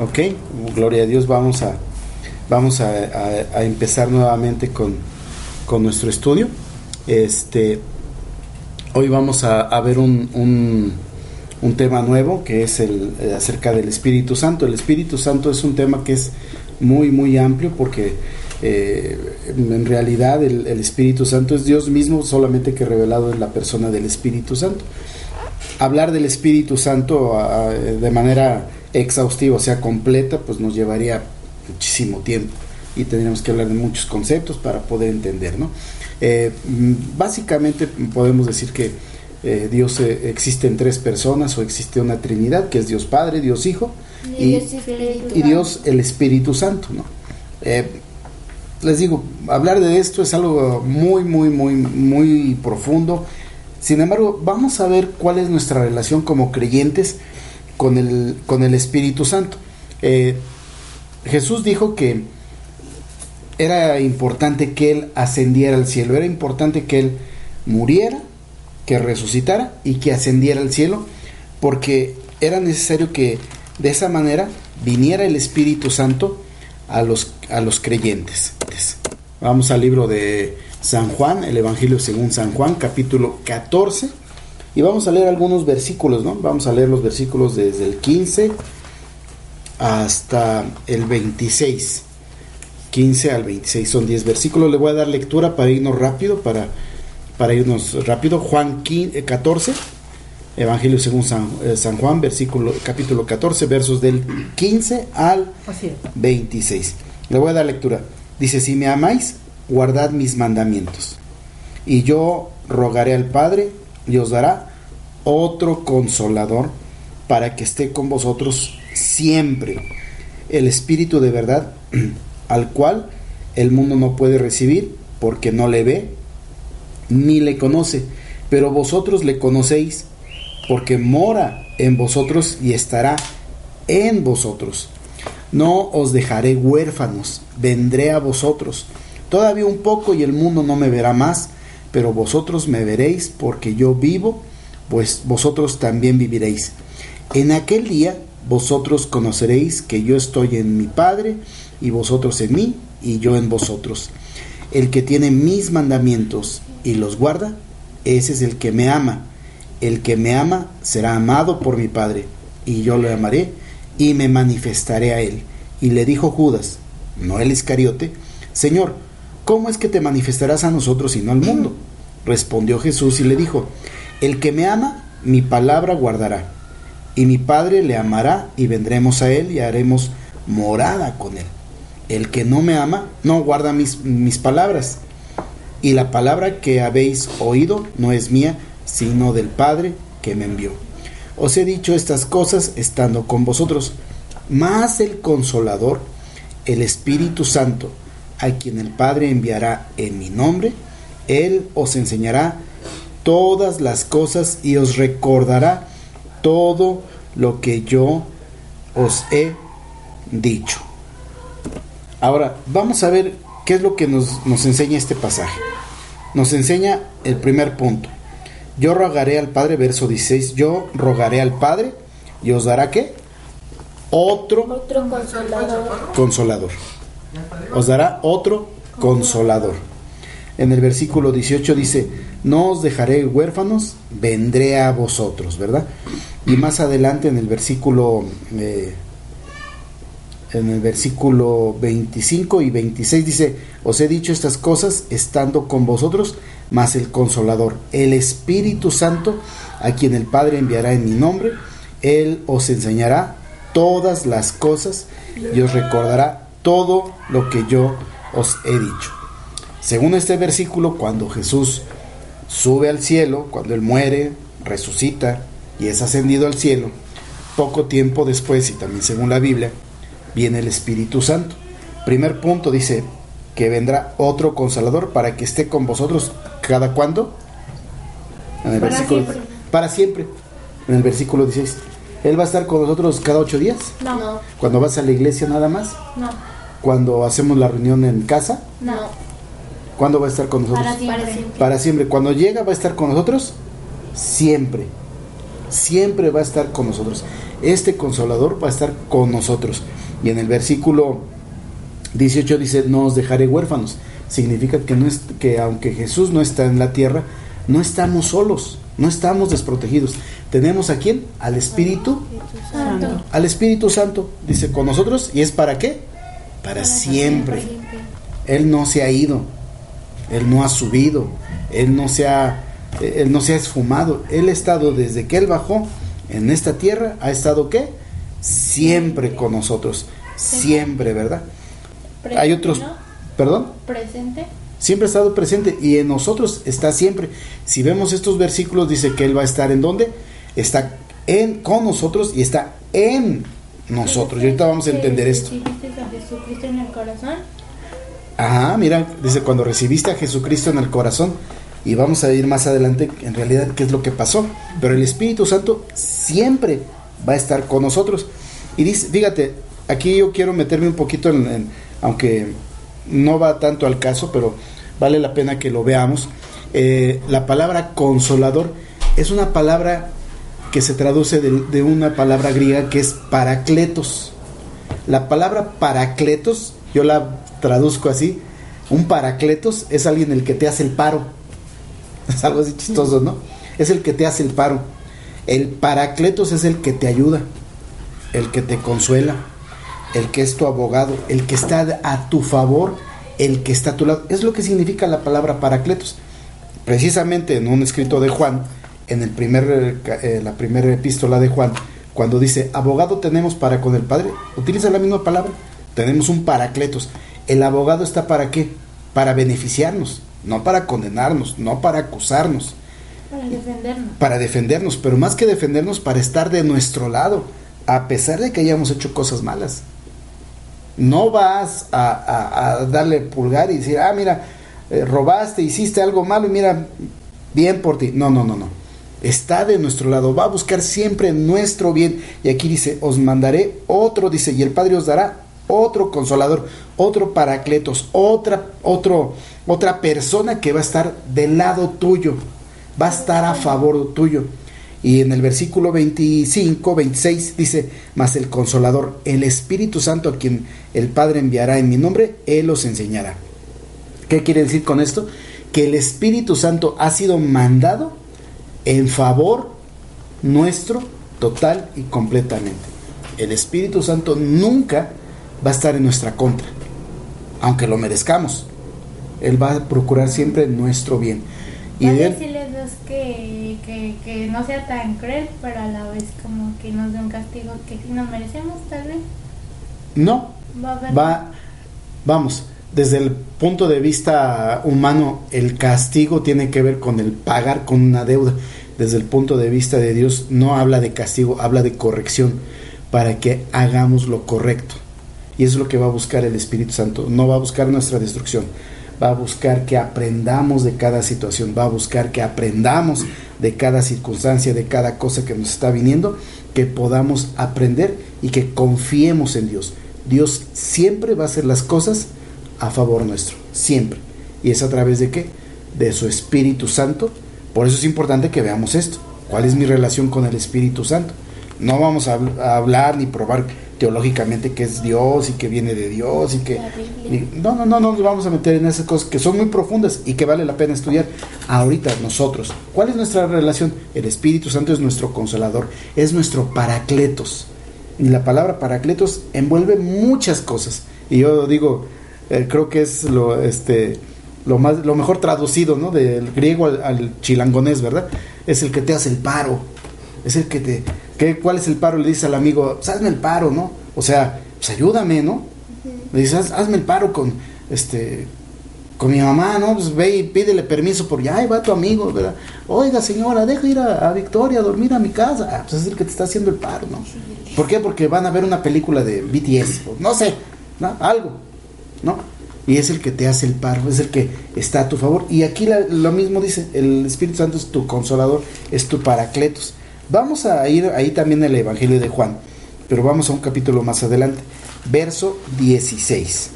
Ok, gloria a Dios, vamos a, vamos a, empezar nuevamente con, con, nuestro estudio. Este, hoy vamos a, ver un, un, tema nuevo que es el eh, acerca del Espíritu Santo. El Espíritu Santo es un tema que es muy, muy amplio porque eh, en realidad el, Espíritu Santo es Dios mismo solamente que revelado en la persona del Espíritu Santo. Hablar del Espíritu Santo de manera exhaustiva, o sea, completa, pues nos llevaría muchísimo tiempo y tendríamos que hablar de muchos conceptos para poder entender, ¿no? Eh, básicamente podemos decir que eh, Dios existe en tres personas o existe una Trinidad, que es Dios Padre, Dios Hijo y, y Dios el Espíritu Santo, ¿no? les digo, hablar de esto es algo muy, muy, muy, muy profundo. Sin embargo, vamos a ver cuál es nuestra relación como creyentes con el, con el Espíritu Santo. Eh, Jesús dijo que era importante que Él ascendiera al cielo, era importante que Él muriera, que resucitara y que ascendiera al cielo, porque era necesario que de esa manera viniera el Espíritu Santo a los, a los creyentes. Vamos al libro de San Juan, el Evangelio según San Juan, capítulo 14. Y vamos a leer algunos versículos, ¿no? Vamos a leer los versículos desde el 15 hasta el 26. 15 al 26 son 10 versículos. Le voy a dar lectura para irnos rápido, para, para irnos rápido. Juan 14, Evangelio según San, eh, San, Juan, versículo, capítulo 14, versos del 15 al 26. Le voy a dar lectura. Dice, si me amáis, guardad mis mandamientos. Y yo rogaré al Padre y os dará otro consolador para que esté con vosotros siempre. El Espíritu de verdad, al cual el mundo no puede recibir porque no le ve ni le conoce, pero vosotros le conocéis porque mora en vosotros y estará en vosotros. No os dejaré huérfanos, vendré a vosotros. Todavía un poco y el mundo no me verá más, pero vosotros me veréis porque yo vivo, pues vosotros también viviréis. En aquel día vosotros conoceréis que yo estoy en mi Padre, y vosotros en mí, y yo en vosotros. El que tiene mis mandamientos y los guarda, ese es el que me ama el que me ama será amado por mi Padre, y yo lo amaré y me manifestaré a él. Y le dijo Judas, no el Iscariote, Señor, ¿cómo es que te manifestarás a nosotros y no al mundo? Respondió Jesús y le dijo, el que me ama, mi palabra guardará, y mi Padre le amará y vendremos a él y haremos morada con él. El que no me ama, no guarda mis, mis palabras, y la palabra que habéis oído no es mía, sino del Padre que me envió. Os he dicho estas cosas estando con vosotros, más el consolador, el Espíritu Santo, a quien el Padre enviará en mi nombre, Él os enseñará todas las cosas y os recordará todo lo que yo os he dicho. Ahora, vamos a ver qué es lo que nos, nos enseña este pasaje. Nos enseña el primer punto, yo rogaré al Padre, verso 16, yo rogaré al Padre y os dará qué? Otro, otro consolador. consolador. Os dará otro consolador. En el versículo 18 dice, no os dejaré huérfanos, vendré a vosotros, ¿verdad? Y más adelante en el versículo eh, en el versículo 25 y 26 dice, os he dicho estas cosas estando con vosotros, mas el consolador, el Espíritu Santo, a quien el Padre enviará en mi nombre, Él os enseñará todas las cosas y os recordará todo lo que yo os he dicho. Según este versículo, cuando Jesús sube al cielo, cuando Él muere, resucita y es ascendido al cielo, poco tiempo después, y también según la Biblia, viene el Espíritu Santo. Primer punto dice que vendrá otro consolador para que esté con vosotros cada cuándo? En el para versículo siempre. para siempre. En el versículo 16. ¿Él va a estar con nosotros cada ocho días? No. ¿Cuando vas a la iglesia nada más? No. ¿Cuando hacemos la reunión en casa? No. ¿Cuándo va a estar con nosotros? Para siempre. Para siempre. Cuando llega va a estar con nosotros siempre. Siempre va a estar con nosotros. Este consolador va a estar con nosotros. Y en el versículo 18 dice, no os dejaré huérfanos. Significa que, no es, que aunque Jesús no está en la tierra, no estamos solos, no estamos desprotegidos. Tenemos a quién? Al Espíritu Santo. Al Espíritu Santo, dice, con nosotros. ¿Y es para qué? Para, siempre. Él no se ha ido, Él no ha subido, Él no se ha, Él no se ha esfumado. Él ha estado desde que Él bajó en esta tierra, ha estado qué? Siempre con nosotros. Siempre, ¿verdad? Hay otros... ¿Perdón? Presente. Siempre ha estado presente y en nosotros está siempre. Si vemos estos versículos, dice que Él va a estar en dónde? Está en, con nosotros y está en nosotros. Y ahorita vamos a entender esto. a Jesucristo en el corazón? Ajá, mira, dice cuando recibiste a Jesucristo en el corazón, y vamos a ir más adelante en realidad qué es lo que pasó. Pero el Espíritu Santo siempre va a estar con nosotros. Y dice, fíjate, aquí yo quiero meterme un poquito en aunque no va tanto al caso, pero vale la pena que lo veamos. Eh, la palabra consolador es una palabra que se traduce de, una palabra griega que es paracletos. La palabra paracletos, yo la traduzco así, un paracletos es alguien el que te hace el paro. Es algo así chistoso, ¿no? Es el que te hace el paro. El paracletos es el que te ayuda, el que te consuela, el que es tu abogado, el que está a tu favor, el que está a tu lado. Es lo que significa la palabra paracletos. Precisamente en un escrito de Juan, en el primer, eh, la primera epístola de Juan, cuando dice, abogado tenemos para con el Padre, utiliza la misma palabra, tenemos un paracletos. El abogado está para qué? Para beneficiarnos, no para condenarnos, no para acusarnos. Para defendernos. Para defendernos, pero más que defendernos, para estar de nuestro lado, a pesar de que hayamos hecho cosas malas. No vas a, darle pulgar y decir, ah, mira, eh, robaste, hiciste algo malo y mira, bien por ti. No, no, no, no. Está de nuestro lado, va a buscar siempre nuestro bien. Y aquí dice, os mandaré otro, dice, y el Padre os dará otro consolador, otro paracletos, otra, otro, otra persona que va a estar del lado tuyo, va a estar a favor tuyo. Y en el versículo 25, 26 dice, mas el consolador, el Espíritu Santo a quien el Padre enviará en mi nombre, Él os enseñará. ¿Qué quiere decir con esto? Que el Espíritu Santo ha sido mandado en favor nuestro total y completamente. El Espíritu Santo nunca va a estar en nuestra contra, aunque lo merezcamos. Él va a procurar siempre nuestro bien. Y él, que, que, no sea tan cruel, pero a la vez como que nos dé un castigo que sí nos merecemos, tal vez. No, va, vamos, desde el punto de vista humano, el castigo tiene que ver con el pagar con una deuda. Desde el punto de vista de Dios, no habla de castigo, habla de corrección para que hagamos lo correcto. Y eso es lo que va a buscar el Espíritu Santo. No va a buscar nuestra destrucción, va a buscar que aprendamos de cada situación, va a buscar que aprendamos de cada circunstancia, de cada cosa que nos está viniendo, que podamos aprender y que confiemos en Dios. Dios siempre va a hacer las cosas a favor nuestro, siempre. ¿Y es a través de qué? De su Espíritu Santo. Por eso es importante que veamos esto. ¿Cuál es mi relación con el Espíritu Santo? No vamos a, hablar ni probar teológicamente que es Dios y que viene de Dios y que... no, no, no, no nos vamos a meter en esas cosas que son muy profundas y que vale la pena estudiar ahorita nosotros. ¿Cuál es nuestra relación? El Espíritu Santo es nuestro consolador, es nuestro paracletos. Y la palabra paracletos envuelve muchas cosas. Y yo digo, eh, creo que es lo, este, lo, más, lo mejor traducido, ¿no? Del griego al, al chilangonés, ¿verdad? Es el que te hace el paro, es el que te ¿Cuál es el paro? Le dice al amigo, pues hazme el paro, ¿no? O sea, pues ayúdame, ¿no? Le dice, hazme el paro con, este, con mi mamá, ¿no? Pues ve y pídele permiso porque, ay, va tu amigo, ¿verdad? Oiga, señora, deja ir a, Victoria a dormir a mi casa. Ah, pues es el que te está haciendo el paro, ¿no? ¿Por qué? Porque van a ver una película de BTS, no sé, ¿no? Algo, ¿no? Y es el que te hace el paro, es el que está a tu favor. Y aquí lo mismo dice, el Espíritu Santo es tu consolador, es tu paracletos. Vamos a ir ahí también el Evangelio de Juan, pero vamos a un capítulo más adelante, verso 16.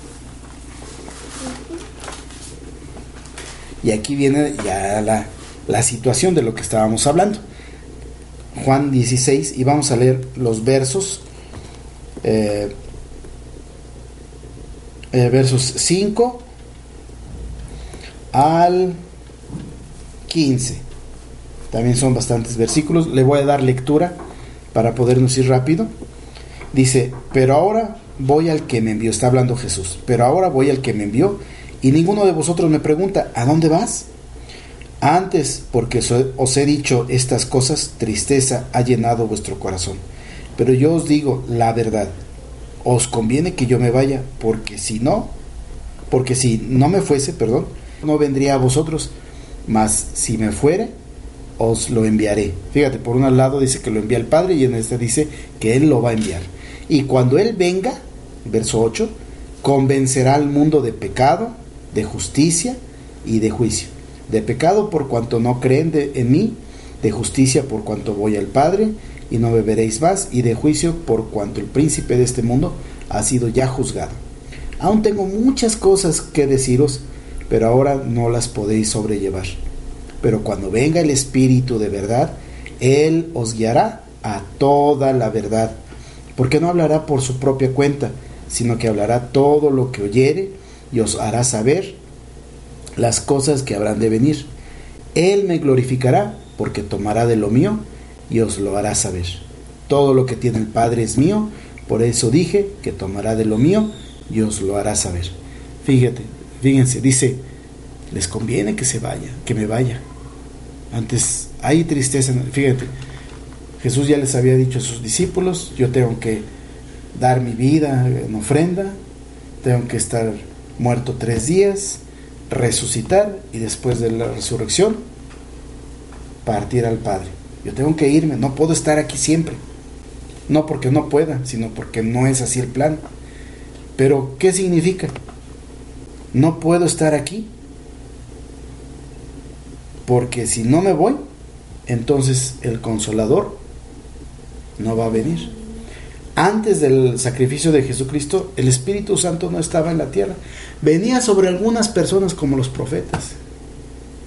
Y aquí viene ya la, situación de lo que estábamos hablando. Juan 16 y vamos a leer los versos. Eh, eh, versos 5 al 15. También son bastantes versículos. Le voy a dar lectura para podernos ir rápido. Dice, pero ahora voy al que me envió. Está hablando Jesús. Pero ahora voy al que me envió. Y ninguno de vosotros me pregunta, ¿a dónde vas? Antes, porque os he dicho estas cosas, tristeza ha llenado vuestro corazón. Pero yo os digo la verdad. Os conviene que yo me vaya, porque si no, porque si no me fuese, perdón, no vendría a vosotros, mas si me fuere, os lo enviaré. Fíjate, por un lado dice que lo envía el Padre y en este dice que Él lo va a enviar. Y cuando Él venga, verso 8, convencerá al mundo de pecado, de justicia y de juicio. De pecado por cuanto no creen en mí, de justicia por cuanto voy al Padre y no beberéis más, y de juicio por cuanto el príncipe de este mundo ha sido ya juzgado. Aún tengo muchas cosas que deciros, pero ahora no las podéis sobrellevar. Pero cuando venga el Espíritu de verdad, Él os guiará a toda la verdad, porque no hablará por su propia cuenta, sino que hablará todo lo que oyere y os hará saber las cosas que habrán de venir. Él me glorificará, porque tomará de lo mío y os lo hará saber. Todo lo que tiene el Padre es mío, por eso dije que tomará de lo mío y os lo hará saber. Fíjate, fíjense, dice, les conviene que se vaya, que me vaya. Antes hay tristeza, fíjate, Jesús ya les había dicho a sus discípulos, yo tengo que dar mi vida en ofrenda, tengo que estar muerto tres días, resucitar y después de la resurrección partir al Padre. Yo tengo que irme, no puedo estar aquí siempre. No porque no pueda, sino porque no es así el plan. Pero, ¿qué significa? No puedo estar aquí. Porque si no me voy, entonces el consolador no va a venir. Antes del sacrificio de Jesucristo, el Espíritu Santo no estaba en la tierra. Venía sobre algunas personas como los profetas,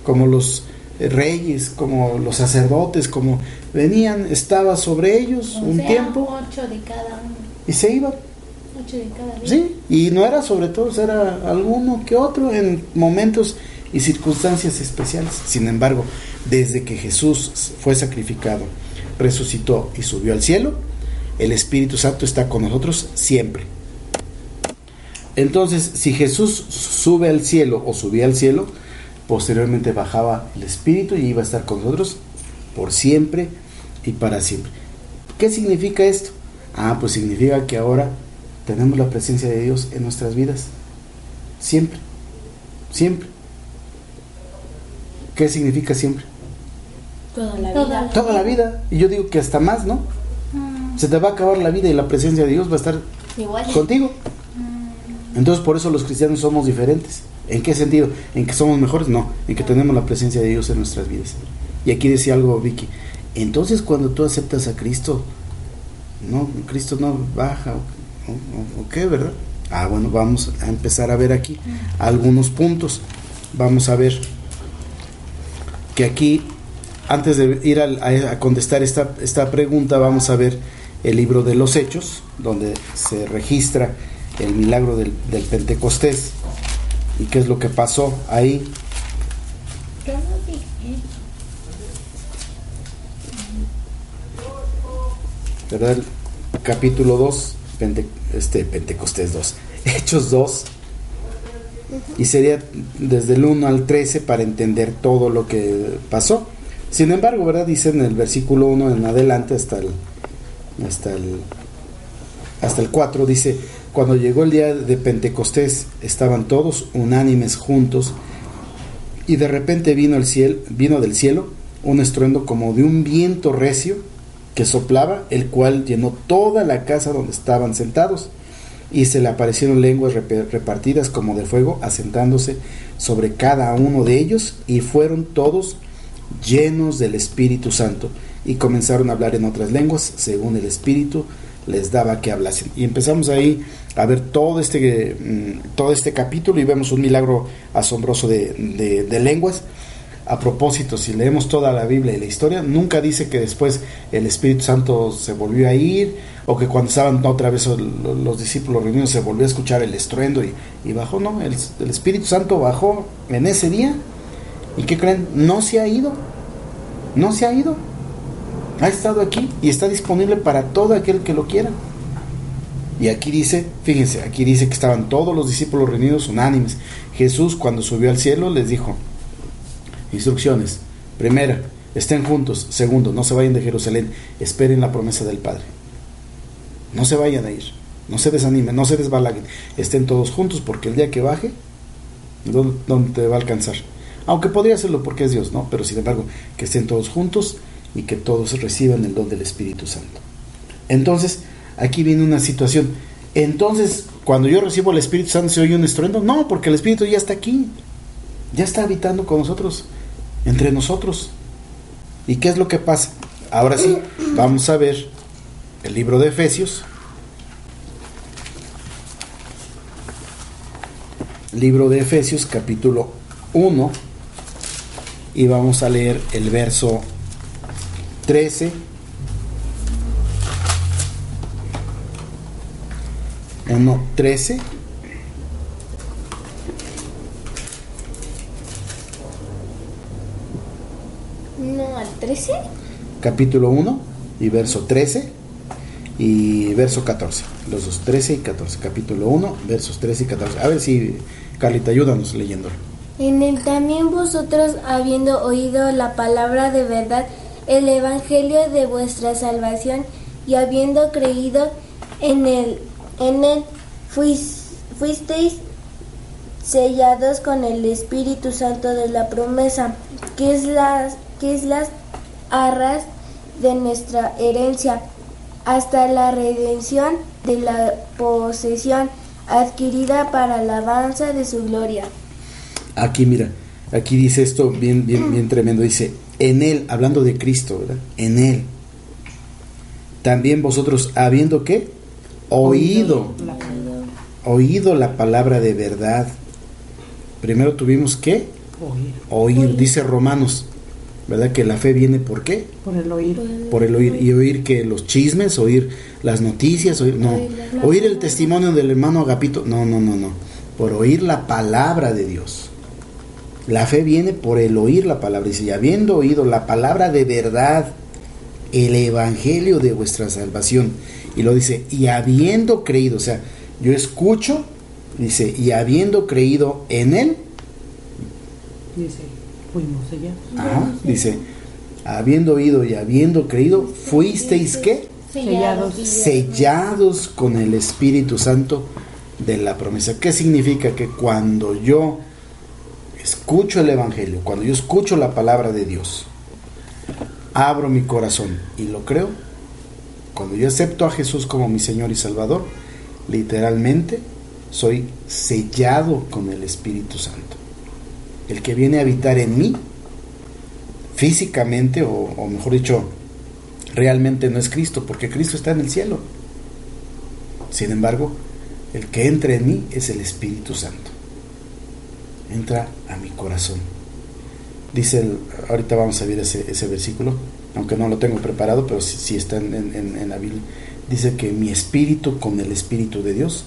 como los reyes, como los sacerdotes, como venían, estaba sobre ellos un tiempo. Ocho de cada uno. Y se iban. Ocho de cada uno. Sí, y no era sobre todos, era alguno que otro en momentos y circunstancias especiales. Sin embargo, desde que Jesús fue sacrificado, resucitó y subió al cielo, el Espíritu Santo está con nosotros siempre. Entonces, si Jesús sube al cielo o subía al cielo, posteriormente bajaba el Espíritu y iba a estar con nosotros por siempre y para siempre. ¿Qué significa esto? Ah, pues significa que ahora tenemos la presencia de Dios en nuestras vidas. Siempre. Siempre. ¿Qué significa siempre? Toda la vida. Toda la vida. Y yo digo que hasta más, ¿no? Se te va a acabar la vida y la presencia de Dios va a estar Igual. contigo. Entonces por eso los cristianos somos diferentes. ¿En qué sentido? ¿En que somos mejores? No, en que tenemos la presencia de Dios en nuestras vidas. Y aquí decía algo Vicky. Entonces cuando tú aceptas a Cristo, no, Cristo no baja o, qué, ¿verdad? Ah, bueno, vamos a empezar a ver aquí algunos puntos. Vamos a ver que aquí, antes de ir a, a contestar esta, esta pregunta, vamos a ver el libro de los Hechos, donde se registra el milagro del, del Pentecostés y qué es lo que pasó ahí. ¿verdad? El capítulo 2, Pente- este, Pentecostés 2, Hechos 2, y sería desde el 1 al 13 para entender todo lo que pasó. Sin embargo, ¿verdad? Dice en el versículo 1 en adelante hasta el, hasta el, hasta el 4, dice, cuando llegó el día de Pentecostés, estaban todos unánimes juntos, y de repente vino, del cielo un estruendo como de un viento recio que soplaba, el cual llenó toda la casa donde estaban sentados, y se le aparecieron lenguas rep- repartidas como de fuego, asentándose sobre cada uno de ellos, y fueron todos llenos del Espíritu Santo, y comenzaron a hablar en otras lenguas, según el Espíritu les daba que hablasen. Y empezamos ahí a ver todo este, mm, todo este capítulo y vemos un milagro asombroso de, de- lenguas. a propósito, si leemos toda la Biblia y la historia, nunca dice que después el Espíritu Santo se volvió a ir o que cuando estaban otra vez los discípulos reunidos se volvió a escuchar el estruendo y, bajó, no, el, el, Espíritu Santo bajó en ese día y ¿qué creen? No se ha ido, no se ha ido, ha estado aquí y está disponible para todo aquel que lo quiera. Y aquí dice, fíjense, aquí dice que estaban todos los discípulos reunidos unánimes. Jesús cuando subió al cielo les dijo, Instrucciones. Primera, estén juntos. Segundo, no se vayan de Jerusalén. Esperen la promesa del Padre. No se vayan a ir. No se desanimen, no se desbalaguen. Estén todos juntos porque el día que baje, ¿dónde te va a alcanzar? Aunque podría hacerlo porque es Dios, ¿no? Pero sin embargo, que estén todos juntos y que todos reciban el don del Espíritu Santo. Entonces, aquí viene una situación. Entonces, cuando yo recibo el Espíritu Santo, ¿se oye un estruendo? No, porque el Espíritu ya está aquí. Ya está habitando con nosotros entre nosotros. ¿Y qué es lo que pasa? Ahora sí, vamos a ver el libro de Efesios. Libro de Efesios capítulo 1 y vamos a leer el verso 13. 1, 13 13? Capítulo 1 y verso 13 y verso 14. Los dos, 13 y 14. Capítulo 1, versos 13 y 14. A ver si, Carlita, ayúdanos leyéndolo. En el también vosotros, habiendo oído la palabra de verdad, el evangelio de vuestra salvación, y habiendo creído en él, en él fuisteis sellados con el Espíritu Santo de la promesa, que es la, que es la arras de nuestra herencia hasta la redención de la posesión adquirida para la alabanza de su gloria. Aquí mira, aquí dice esto bien, bien, bien tremendo, dice, en él, hablando de Cristo, ¿verdad? En él. También vosotros, habiendo qué? Oído, oído la palabra de verdad. Primero tuvimos que oír, oír. dice Romanos ¿verdad? Que la fe viene por qué? Por el oír. Por el oír. Y oír que los chismes, oír las noticias, oír, no. Oír el testimonio del hermano Agapito, no, no, no, no. Por oír la palabra de Dios. La fe viene por el oír la palabra. Dice, y habiendo oído la palabra de verdad, el evangelio de vuestra salvación. Y lo dice, y habiendo creído, o sea, yo escucho, dice, y habiendo creído en él. Dice fuimos dice, habiendo oído y habiendo creído, fuisteis qué? Sellados. Sellados con el Espíritu Santo de la promesa. ¿Qué significa? Que cuando yo escucho el Evangelio, cuando yo escucho la palabra de Dios, abro mi corazón y lo creo, cuando yo acepto a Jesús como mi Señor y Salvador, literalmente soy sellado con el Espíritu Santo el que viene a habitar en mí, físicamente, o, mejor dicho, realmente no es Cristo, porque Cristo está en el cielo. Sin embargo, el que entra en mí es el Espíritu Santo. Entra a mi corazón. Dice, ahorita vamos a ver ese, versículo, aunque no lo tengo preparado, pero sí, está en, en, la Biblia. Dice que mi espíritu con el Espíritu de Dios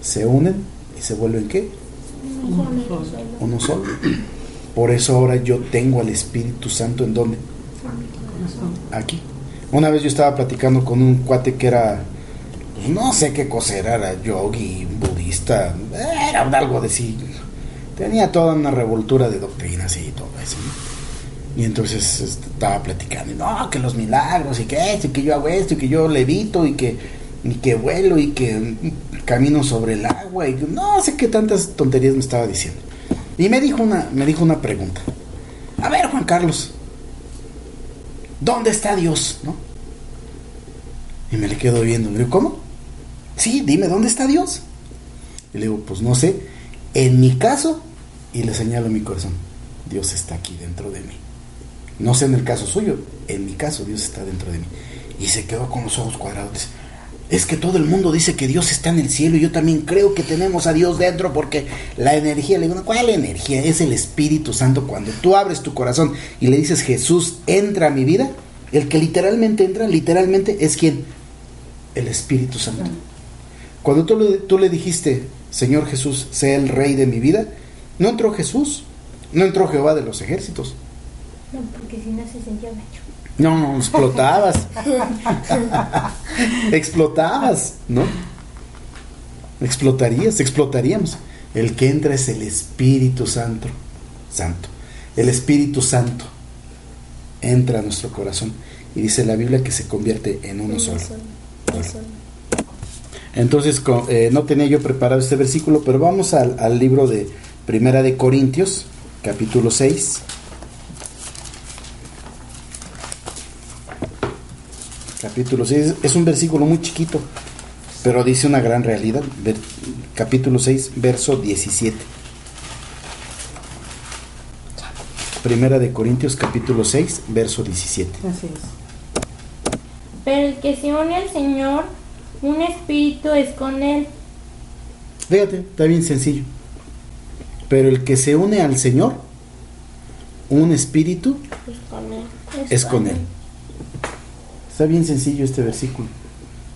se unen y se vuelven qué? Uno solo. Por eso ahora yo tengo al Espíritu Santo en dónde? Aquí. Una vez yo estaba platicando con un cuate que era, pues, no sé qué cosa era, era yogi, budista, era algo de sí. Tenía toda una revoltura de doctrinas y todo eso. Y entonces estaba platicando, no, que los milagros y que esto, y que yo hago esto, y que yo levito y que, y que vuelo y que camino sobre el agua y no sé qué tantas tonterías me estaba diciendo. Y me dijo una, me dijo una pregunta. A ver, Juan Carlos, ¿dónde está Dios? ¿No? Y me le quedo viendo. Le digo, ¿cómo? Sí, dime, ¿dónde está Dios? Y le digo, pues no sé. En mi caso, y le señalo mi corazón, Dios está aquí dentro de mí. No sé en el caso suyo, en mi caso Dios está dentro de mí. Y se quedó con los ojos cuadrados. es que todo el mundo dice que Dios está en el cielo y yo también creo que tenemos a Dios dentro porque la energía, le digo, ¿cuál energía? Es el Espíritu Santo. Cuando tú abres tu corazón y le dices, Jesús, entra a mi vida, el que literalmente entra, literalmente es quien? El Espíritu Santo. Cuando tú le, tú le dijiste, Señor Jesús, sea el rey de mi vida, no entró Jesús, no entró Jehová de los ejércitos. No, porque si no se sentía gacho. No, no, explotabas. explotabas, ¿no? Explotarías, explotaríamos. El que entra es el Espíritu Santo. Santo. El Espíritu Santo entra a nuestro corazón. Y dice la Biblia que se convierte en uno solo. Entonces, co- eh, no tenía yo preparado este versículo, pero vamos al, al libro de Primera de Corintios, capítulo 6. Capítulo 6 es un versículo muy chiquito, pero dice una gran realidad. Ver- capítulo 6, verso 17. Primera de Corintios, capítulo 6, verso 17. Así es. Pero el que se une al Señor, un espíritu es con él. Fíjate, está bien sencillo. Pero el que se une al Señor, un espíritu, Es con él. es con él. Está bien sencillo este versículo.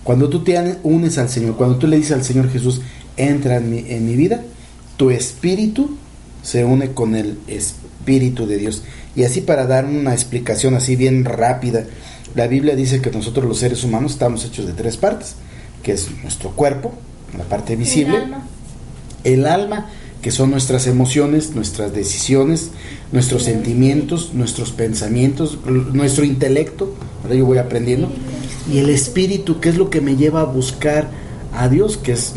Cuando tú te unes al Señor, cuando tú le dices al Señor Jesús, entra en mi, en mi vida, tu espíritu se une con el espíritu de Dios. Y así para dar una explicación así bien rápida, la Biblia dice que nosotros los seres humanos estamos hechos de tres partes, que es nuestro cuerpo, la parte visible, El alma. el alma, que son nuestras emociones, nuestras decisiones, nuestros sentimientos, nuestros pensamientos, nuestro intelecto, ahora yo voy aprendiendo, y el espíritu, que es lo que me lleva a buscar a Dios, que es,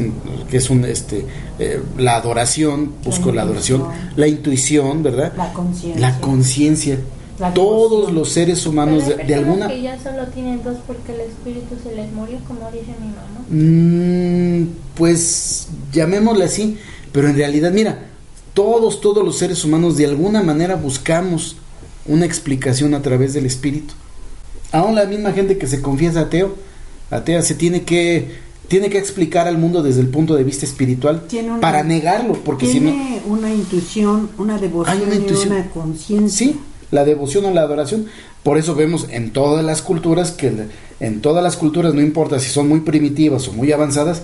que es un, este, eh, la adoración, busco la, adoración, la intuición, ¿verdad? La conciencia. La conciencia. La Todos los seres Pero humanos hay de, alguna... que ya solo tienen dos porque el espíritu se les murió, como dice mi mamá. Mm, pues llamémosle así, pero en realidad, mira, todos, todos los seres humanos de alguna manera buscamos una explicación a través del espíritu. Aún la misma gente que se confiesa ateo, atea, se tiene que, tiene que explicar al mundo desde el punto de vista espiritual Tiene una- para negarlo, porque si no, Tiene una intuición, una devoción Hay una intuición. y una conciencia. Sí, la devoción o la adoración. Por eso vemos en todas las culturas que en todas las culturas, no importa si son muy primitivas o muy avanzadas,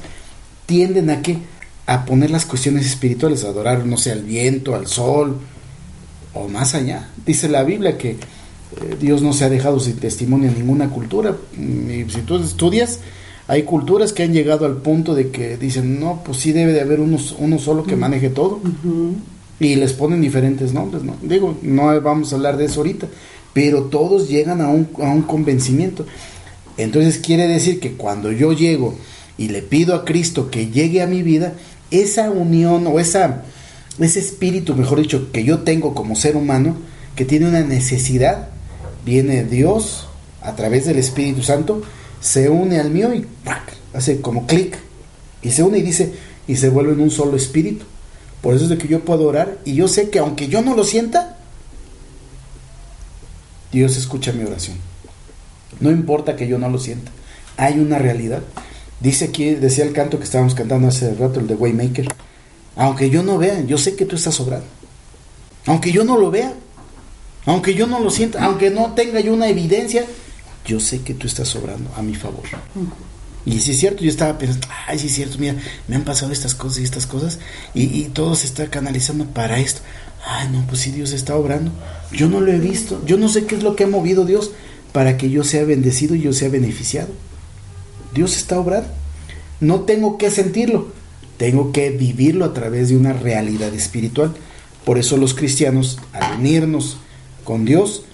tienden a qué? A poner las cuestiones espirituales, a adorar, no sé, al viento, al sol o más allá. Dice la Biblia que eh, Dios no se ha dejado sin testimonio en ninguna cultura. Mm, Y si tú estudias, hay culturas que han llegado al punto de que dicen, no, pues sí debe de haber uno, uno solo que maneje todo y les ponen diferentes nombres, ¿no? Digo, no vamos a hablar de eso ahorita, pero todos llegan a un, a un convencimiento. Entonces quiere decir que cuando yo llego y le pido a Cristo que llegue a mi vida, esa unión o esa, ese espíritu, mejor dicho, que yo tengo como ser humano, que tiene una necesidad, viene Dios a través del Espíritu Santo, se une al mío y ¡pac! hace como clic y se une y dice y se vuelve en un solo espíritu. Por eso es de que yo puedo orar y yo sé que aunque yo no lo sienta, Dios escucha mi oración. No importa que yo no lo sienta. Hay una realidad. Dice aquí, decía el canto que estábamos cantando hace rato, el de Waymaker. Aunque yo no vea, yo sé que tú estás obrando. Aunque yo no lo vea, aunque yo no lo sienta, aunque no tenga yo una evidencia, yo sé que tú estás obrando a mi favor. Y sí es cierto, yo estaba pensando, ay, sí es cierto, mira, me han pasado estas cosas y estas cosas, y, y todo se está canalizando para esto. Ay, no, pues sí, Dios está obrando. Yo no lo he visto, yo no sé qué es lo que ha movido Dios para que yo sea bendecido y yo sea beneficiado. Dios está obrando. No tengo que sentirlo, tengo que vivirlo a través de una realidad espiritual. Por eso los cristianos, al unirnos con Dios,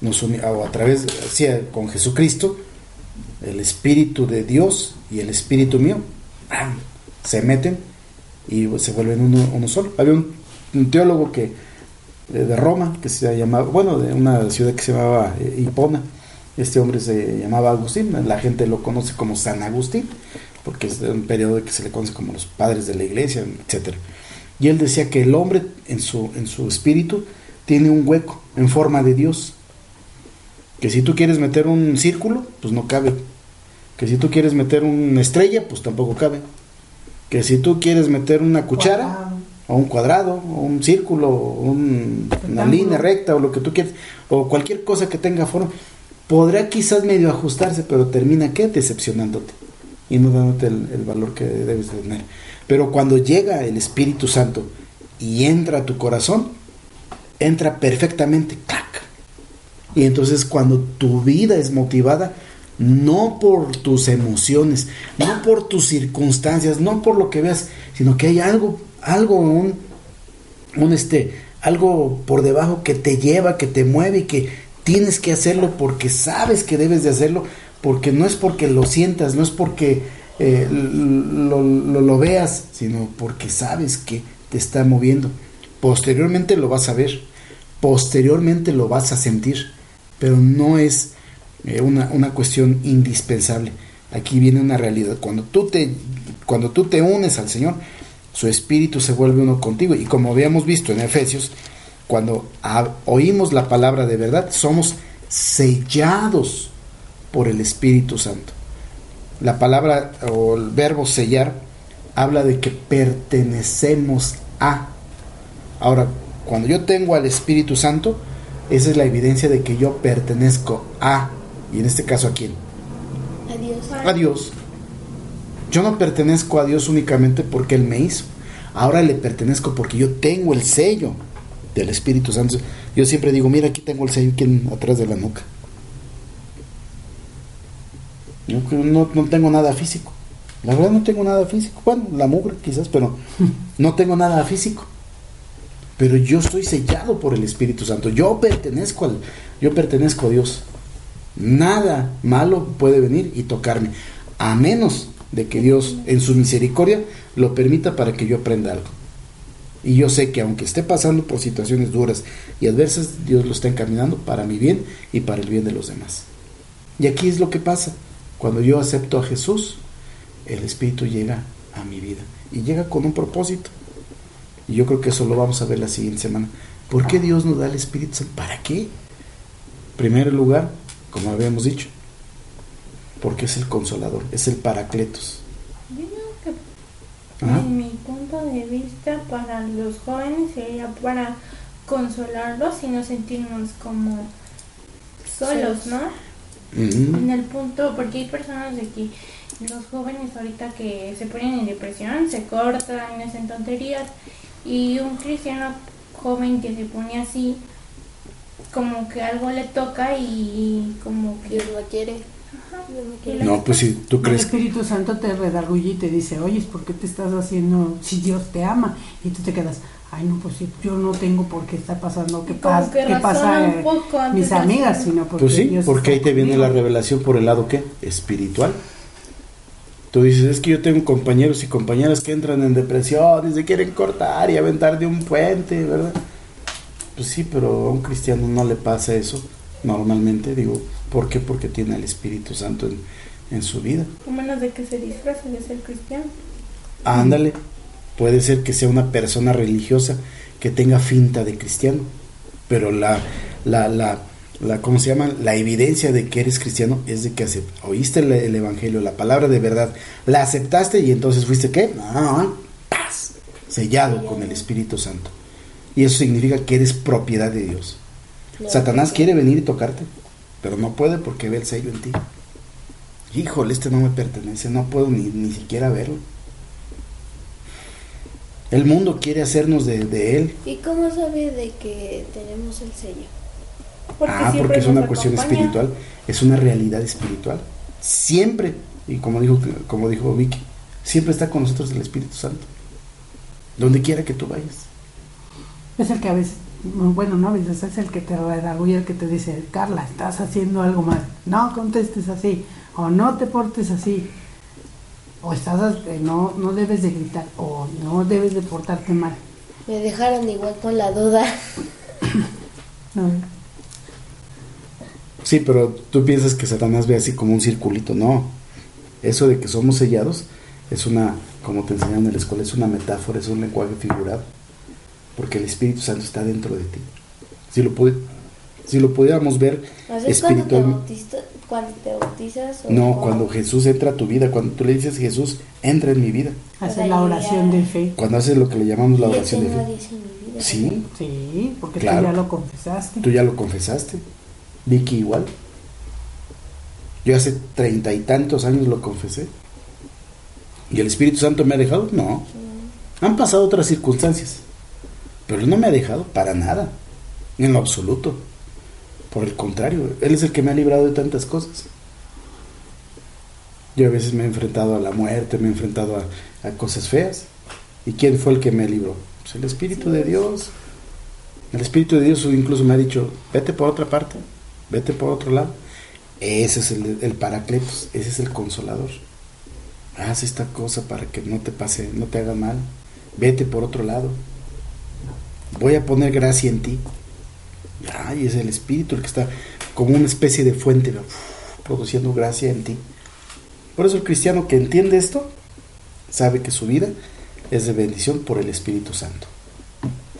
nos o a través, con Jesucristo, el Espíritu de Dios y el Espíritu mío, se meten y se vuelven uno, solo. Había un, un teólogo que de, de Roma, que se llamaba, bueno, de una ciudad que se llamaba eh, Hipona. Este hombre se llamaba Agustín, la gente lo conoce como San Agustín, porque es de un periodo que se le conoce como los padres de la iglesia, etcétera. Y él decía que el hombre en su, en su espíritu tiene un hueco en forma de Dios. Que si tú quieres meter un círculo, pues no cabe. Que si tú quieres meter una estrella, pues tampoco cabe. Que si tú quieres meter una cuchara, o un cuadrado, o un círculo, o un- una línea recta, o lo que tú quieras, o cualquier cosa que tenga forma, podrá quizás medio ajustarse, pero termina ¿qué? Decepcionándote y no dándote el, valor que debes de tener. Pero cuando llega el Espíritu Santo y entra a tu corazón, entra perfectamente, ¡clac! Y entonces cuando tu vida es motivada, no por tus emociones, no por tus circunstancias, no por lo que veas, sino que hay algo, algo, un, un este, algo por debajo que te lleva, que te mueve y que tienes que hacerlo porque sabes que debes de hacerlo, porque no es porque lo sientas, no es porque eh, lo, lo- veas, sino porque sabes que te está moviendo. Posteriormente lo vas a ver, posteriormente lo vas a sentir, pero no es eh, una, una cuestión indispensable. Aquí viene una realidad. Cuando tú te, cuando tú te unes al Señor, su espíritu se vuelve uno contigo. Y como habíamos visto en Efesios, cuando a- oímos la palabra de verdad, somos sellados por el Espíritu Santo. La palabra o el verbo sellar habla de que pertenecemos a. Ahora, cuando yo tengo al Espíritu Santo, esa es la evidencia de que yo pertenezco a, y en este caso a quién? Adiós. A Dios. Yo no pertenezco a Dios únicamente porque Él me hizo. Ahora le pertenezco porque yo tengo el sello del Espíritu Santo. Yo siempre digo, mira, aquí tengo el sello aquí en- atrás de la nuca. Yo no, no tengo nada físico. La verdad no tengo nada físico. Bueno, la mugre quizás, pero no tengo nada físico. Pero yo estoy sellado por el Espíritu Santo. Yo pertenezco al, yo pertenezco a Dios. Nada malo puede venir y tocarme, a menos de que Dios en su misericordia lo permita para que yo aprenda algo. Y yo sé que aunque esté pasando por situaciones duras y adversas, Dios lo está encaminando para mi bien y para el bien de los demás. Y aquí es lo que pasa. Cuando yo acepto a Jesús, el Espíritu llega a mi vida y llega con un propósito. Y yo creo que eso lo vamos a ver la siguiente semana. ¿Por qué Dios nos da el Espíritu Santo? ¿Para qué? En primer lugar, como habíamos dicho, porque es el consolador, es el paracletos. Yo digo que Ajá. en mi punto de vista para los jóvenes sería para consolarlos y no sentirnos como solos, ¿no? En el punto, porque hay personas de que los jóvenes ahorita que se ponen en depresión, se cortan, hacen tonterías y un cristiano joven que se pone así, como que algo le toca y como que... Dios no quiere. No pues si tú El crees Espíritu Santo te redarguye y te dice, oye, ¿por qué te estás haciendo si Dios te ama? Y tú te quedas, ay, no, pues sí, yo no tengo por qué está pasando, qué, pasa, que qué pasa eh, mis amigas, sino porque Pues sí, Dios porque ahí te viene la revelación por el lado qué? Espiritual. Tú dices, es que yo tengo compañeros y compañeras que entran en depresión y se quieren cortar y aventar de un puente, ¿verdad? Pues sí, pero a un cristiano no le pasa eso normalmente, digo, ¿por qué? Porque tiene el Espíritu Santo en, en su vida. A menos de que se disfrace de ser cristiano. Ándale, puede ser que sea una persona religiosa que tenga finta de cristiano, pero la, la, la, la ¿cómo se llama? La evidencia de que eres cristiano es de que acep- oíste el, el evangelio, la palabra de verdad, la aceptaste y entonces fuiste qué? Ah, paz, sellado con el Espíritu Santo. Y eso significa que eres propiedad de Dios. Satanás quiere venir y tocarte, pero no puede porque ve el sello en ti. Híjole, este no me pertenece, no puedo ni, ni siquiera verlo. El mundo quiere hacernos de, de él. ¿Y cómo sabe de que tenemos el sello? Porque ah, porque es una cuestión acompaña. espiritual, es una realidad espiritual. Siempre, y como dijo, como dijo Vicky, siempre está con nosotros el Espíritu Santo. Donde quiera que tú vayas. Es el que a veces, bueno, no a veces, es el que te redarguye, el que te dice, Carla, estás haciendo algo mal. No contestes así, o no te portes así, o estás, eh, no, no debes de gritar, o no debes de portarte mal. Me dejaron igual con la duda. ¿no? Sí, pero tú piensas que Satanás ve así como un circulito. No. Eso de que somos sellados es una, como te enseñaron en la escuela, es una metáfora, es un lenguaje figurado. Porque el Espíritu Santo está dentro de ti. Si lo pude, Si lo pudiéramos ver ¿No es cuando te, espiritualmente. bautiza- cuando te bautizas? o No, cómo? cuando Jesús entra a tu vida, cuando tú le dices Jesús, entra en mi vida. Hacer sea, la oración de fe. Cuando haces lo que le llamamos la oración de fe. dice mi vida. Sí, Sí, porque Claro. tú ya lo confesaste. tú ya lo confesaste. Vicky igual. Yo hace treinta y tantos años lo confesé. ¿Y el Espíritu Santo me ha dejado? No. Han pasado otras circunstancias. Pero Él no me ha dejado para nada. En lo absoluto. Por el contrario, Él es el que me ha librado de tantas cosas. Yo a veces me he enfrentado a la muerte, me he enfrentado a, cosas feas. ¿Y quién fue el que me libró? Pues el Espíritu de Dios. El Espíritu de Dios incluso me ha dicho, vete por otra parte, vete por otro lado. Ese es el, el paracletos, ese es el consolador. Haz esta cosa para que no te pase, no te haga mal. Vete por otro lado. Voy a poner gracia en ti. Ay, es el Espíritu el que está como una especie de fuente produciendo gracia en ti. Por eso el cristiano que entiende esto sabe que su vida es de bendición por el Espíritu Santo.